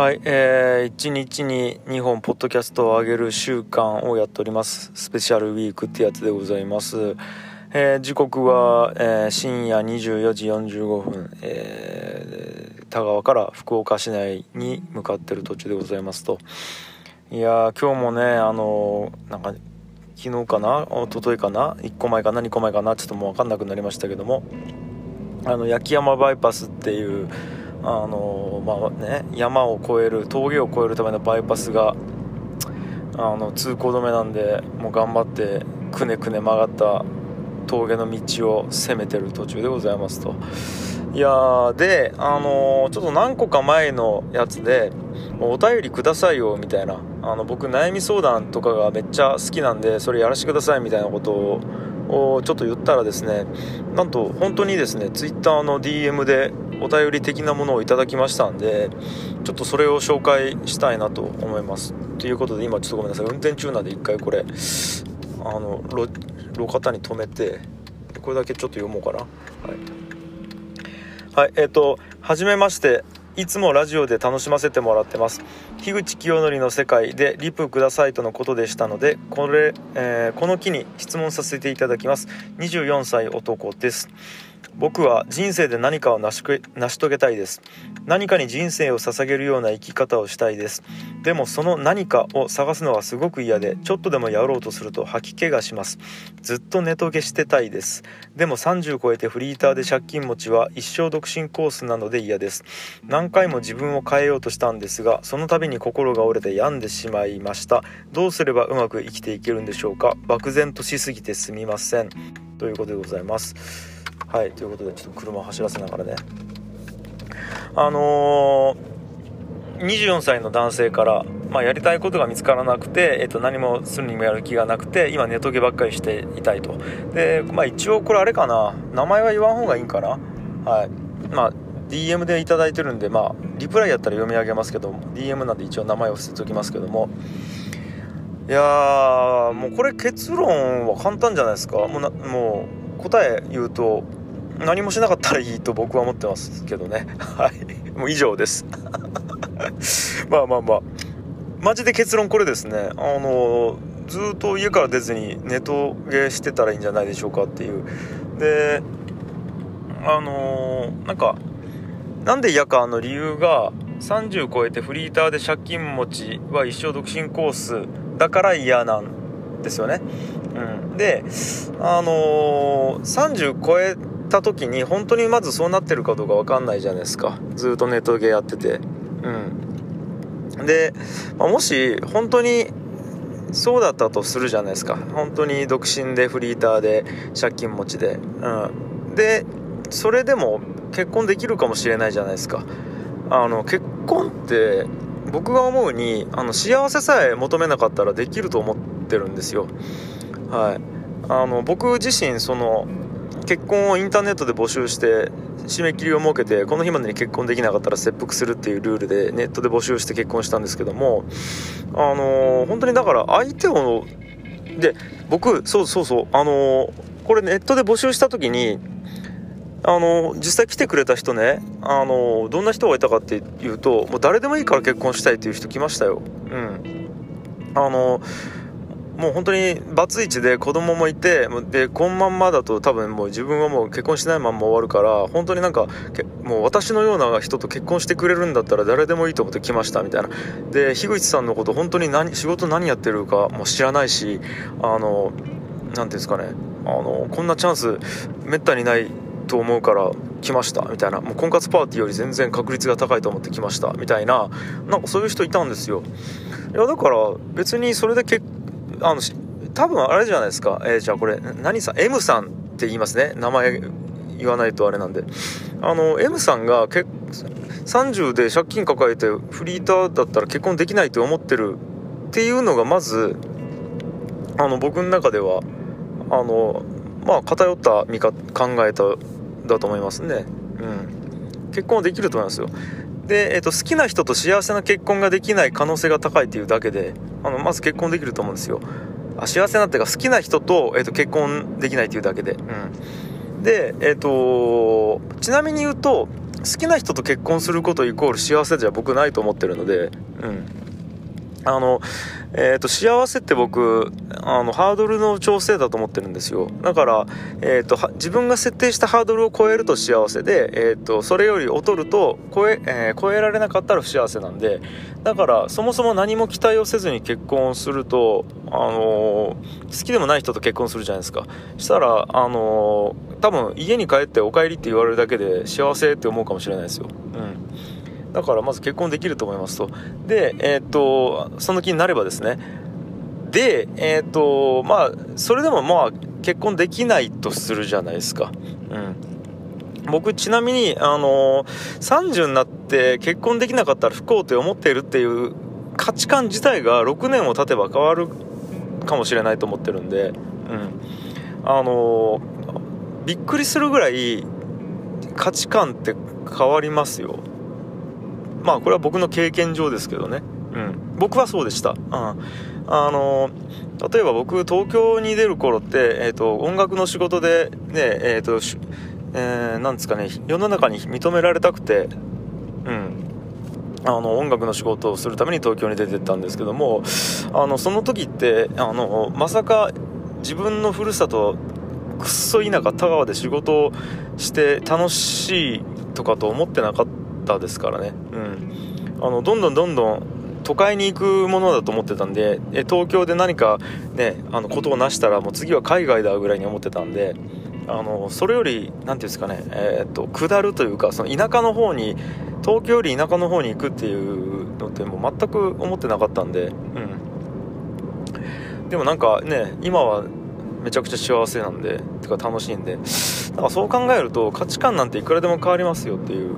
はい、えー、一日に2本ポッドキャストを上げる週間をやっております。スペシャルウィークってやつでございます、えー時刻は、えー深夜24時45分、えー田川から福岡市内に向かってる途中でございますと。いや今日もねあのーなんか昨日かな？一昨日かな？1個前かな？2個前かな？ちょっともう分かんなくなりましたけども。あの焼山バイパスっていうあのまあね山を越える峠を越えるためのバイパスがあの通行止めなんでもう頑張ってくねくね曲がった峠の道を攻めてる途中でございますと。いやであのちょっと何個か前のやつでお便りくださいよみたいな。あの僕悩み相談とかがめっちゃ好きなんでそれやらせてくださいみたいなことをちょっと言ったらですねなんと本当にですね Twitter の DM でお便り的なものをいただきましたんでちょっとそれを紹介したいなと思います。ということで今ちょっとごめんなさい。運転中なんで一回これあの路肩に止めてこれだけちょっと読もうかな。はい、はい、えっ、とはじめまして。いつもラジオで楽しませてもらってます。樋口清則の世界でリプくださいとのことでしたのでこれ、えーこの機に質問させていただきます。24歳男です。僕は人生で何かを成し成し遂げたいです。何かに人生を捧げるような生き方をしたいです。でもその何かを探すのはすごく嫌でちょっとでもやろうとすると吐き気がします。ずっとネトゲしてたいです。でも30超えてフリーターで借金持ちは一生独身コースなので嫌です。何回も自分を変えようとしたんですがその度に心が折れて病んでしまいました。どうすればうまく生きていけるんでしょうか。漠然としすぎてすみません。ということでございます。はいということでちょっと車を走らせながらね。あのー、24歳の男性から、まあ、やりたいことが見つからなくて、えっと、何もするにもやる気がなくて今ネトゲばっかりしていたいと。で、まあ、一応これあれかな。名前は言わん方がいいんかな。はい。まあ DM でいただいてるんでまあリプライやったら読み上げますけど DM なんで一応名前を伏せておきますけども。いやもうこれ結論は簡単じゃないですか。もうもう答え言うと何もしなかったらいいと僕は思ってますけどね。はい。もう以上です。まあまあまあ。マジで結論これですね。あのずっと家から出ずにネトゲしてたらいいんじゃないでしょうかっていう。であのなんかなんで嫌かの理由が30超えてフリーターで借金持ちは一生独身コースだから嫌なんですよね。うん、であのー30超えた時に本当にまずそうなってるかどうか分かんないじゃないですか。ずっとネットゲーやってて。うん、で、まあもし本当にそうだったとするじゃないですか。本当に独身でフリーターで借金持ちで、うん、でそれでも結婚できるかもしれないじゃないですか。あの結婚って僕が思うにあの幸せさえ求めなかったらできると思ってるんですよ。はい。あの僕自身その結婚をインターネットで募集して締め切りを設けてこの日までに結婚できなかったら切腹するっていうルールでネットで募集して結婚したんですけどもあの本当にだから相手をで僕そうそうそうあのこれネットで募集した時にあの実際来てくれた人ねあのどんな人がいたかっていうともう誰でもいいから結婚したいっていう人来ましたよ。うん。あのもう本当にバツイチで子供もいてでこのまんまだと多分もう自分はもう結婚しないまんま終わるから本当になんかもう私のような人と結婚してくれるんだったら誰でもいいと思って来ましたみたいな。で樋口さんのこと本当に何仕事何やってるかも知らないしあの何ていうんですかね。あのこんなチャンスめったにないと思うから来ましたみたいな。もう婚活パーティーより全然確率が高いと思って来ましたみたいな。なんかそういう人いたんですよ。いやだから別にそれで結あの多分あれじゃないですか、えーじゃあこれ何さん？M さんって言いますね。名前言わないとあれなんで。あの M さんがけ30で借金抱えてフリーターだったら結婚できないと思ってるっていうのがまずあの僕の中ではあのまあ偏った見方考えただと思いますね。うん。結婚はできると思いますよ。で、えっと好きな人と幸せな結婚ができない可能性が高いっていうだけであのまず結婚できると思うんですよ。あ幸せなっていうか好きな人と,、えっと結婚できないっていうだけで。うん。でえっ、とちなみに言うと好きな人と結婚することイコール幸せじゃ僕ないと思ってるのでうん。あの、えっ、ー、と、幸せって僕、あの、ハードルの調整だと思ってるんですよ。だから、えっ、ー、と、自分が設定したハードルを超えると幸せで、えっ、ー、と、それより劣ると超え、え超えられなかったら不幸せなんで、だから、そもそも何も期待をせずに結婚すると、あの好きでもない人と結婚するじゃないですか。したら、あの多分、家に帰ってお帰りって言われるだけで幸せって思うかもしれないですよ。うん。だからまず結婚できると思いますと。でえー、っとその気になればですね。でえー、っとまあそれでもまあ結婚できないとするじゃないですか。うん。僕ちなみにあの30になって結婚できなかったら不幸って思っているっていう価値観自体が6年も経てば変わるかもしれないと思ってるんで。うん。あのびっくりするぐらい価値観って変わりますよ。まあこれは僕の経験上ですけどね、うん、僕はそうでした、うん、あの例えば僕東京に出る頃って、えーと、音楽の仕事でねえっ、ー、とえー、なんですかね世の中に認められたくてうん。あの音楽の仕事をするために東京に出てったんですけどもあのその時ってあのまさか自分のふるさとくっそ田舎田川で仕事をして楽しいとかと思ってなかったったですからね、うん、あのどんどんどんどん都会に行くものだと思ってたんで東京で何かねあのことを成したらもう次は海外だぐらいに思ってたんであのそれより何ていうんですかね、えー、っと下るというかその田舎の方に東京より田舎の方に行くっていうのってもう全く思ってなかったんで、うん、でもなんかね今はめちゃくちゃ幸せなんでてか楽しいんでだからそう考えると価値観なんていくらでも変わりますよっていう、うん、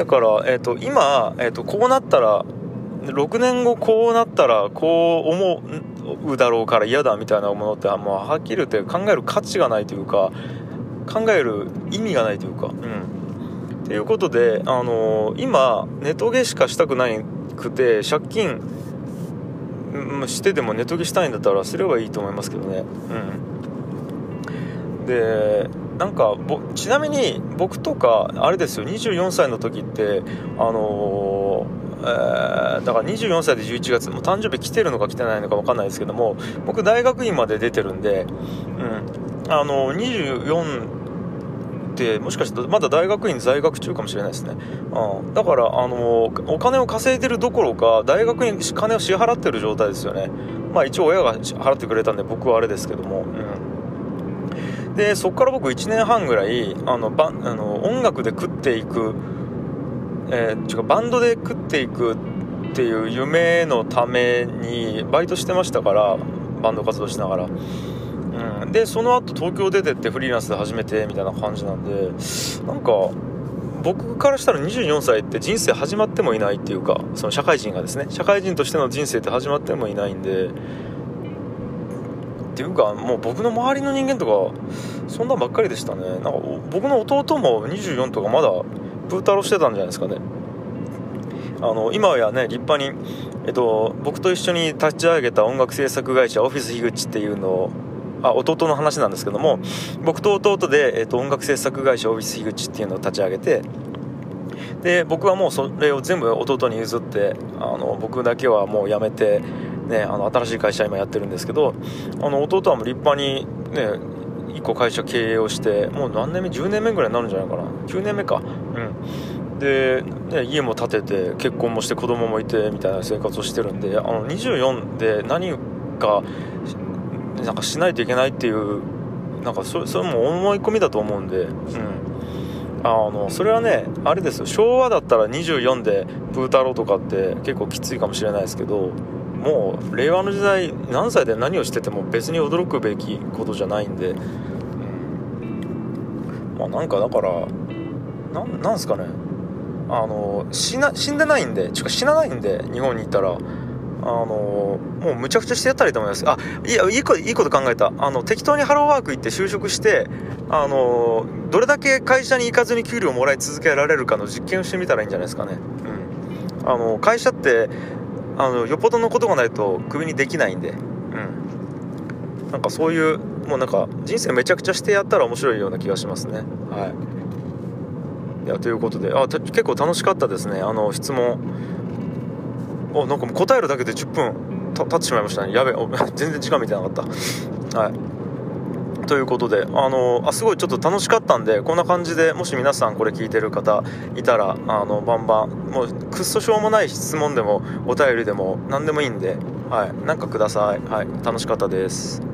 だから、えーと、今、えーと、こうなったら6年後こうなったらこう思うだろうから嫌だみたいなものってもうはっきり言って考える価値がないというか考える意味がないというかうん。っていうことで、あのー、今ネトゲしかしたくないくて借金してでもネトゲしたいんだったらすればいいと思いますけどね。うん。でなんかちなみに僕とかあれですよ24歳の時ってあのー、えー、だから24歳で11月も誕生日来てるのか来てないのか分かんないですけども僕大学院まで出てるんで、うん、あの24ってもしかしてまだ大学院在学中かもしれないですね、うん、だからあのお金を稼いでるどころか大学に金を支払ってる状態ですよね。まあ一応親が払ってくれたんで僕はあれですけども、うん、でそこから僕1年半ぐらいあのバあの音楽で食っていく、えー、違うバンドで食っていくっていう夢のためにバイトしてましたからバンド活動しながら。うん、でその後東京出てってフリーランスで始めてみたいな感じなんでなんか僕からしたら24歳って人生始まってもいないっていうかその社会人がですね社会人としての人生って始まってもいないんでっていうかもう僕の周りの人間とかそんなんばっかりでしたね。なんか僕の弟も24とかまだプー太郎してたんじゃないですかね。あの今やね立派に、えっと、僕と一緒に立ち上げた音楽制作会社オフィス樋口っていうのをあ弟の話なんですけども僕と弟で、えーと、音楽制作会社オフィス樋口っていうのを立ち上げてで僕はもうそれを全部弟に譲ってあの僕だけはもう辞めて、ね、あの新しい会社今やってるんですけどあの弟はもう立派にね1個会社経営をしてもう何年目10年目ぐらいになるんじゃないかな。9年目か。うん。で、ね、家も建てて結婚もして子供もいてみたいな生活をしてるんであの24で何かなんかしないといけないっていうなんかそそれも思い込みだと思うんで、うん、あのそれはねあれですよ。昭和だったら24でプー太郎とかって結構きついかもしれないですけどもう令和の時代何歳で何をしてても別に驚くべきことじゃないんで、うん、まあなんかだからなんすかね。あの死な死んでないんで。ちか死なないんで日本に行ったら。あのもうむちゃくちゃしてやったらいいと思います。あいやいいこといいこと考えた。あの適当にハローワーク行って就職してあのどれだけ会社に行かずに給料をもらい続けられるかの実験をしてみたらいいんじゃないですかね。うん。あの会社ってあのよっぽどのことがないとクビにできないんで。うん。なんかそういうもうなんか人生めちゃくちゃしてやったら面白いような気がしますね。はい。いやということで。あ結構楽しかったですね。あの質問。おなんかも答えるだけで10分た経ってしまいましたね。やべ 全然時間見てなかった。はい。ということであのあすごいちょっと楽しかったんでこんな感じでもし皆さんこれ聞いてる方いたらあのバンバンもうくっそしょうもない質問でもお便りでも何でもいいんではいなんかください。はい楽しかったです。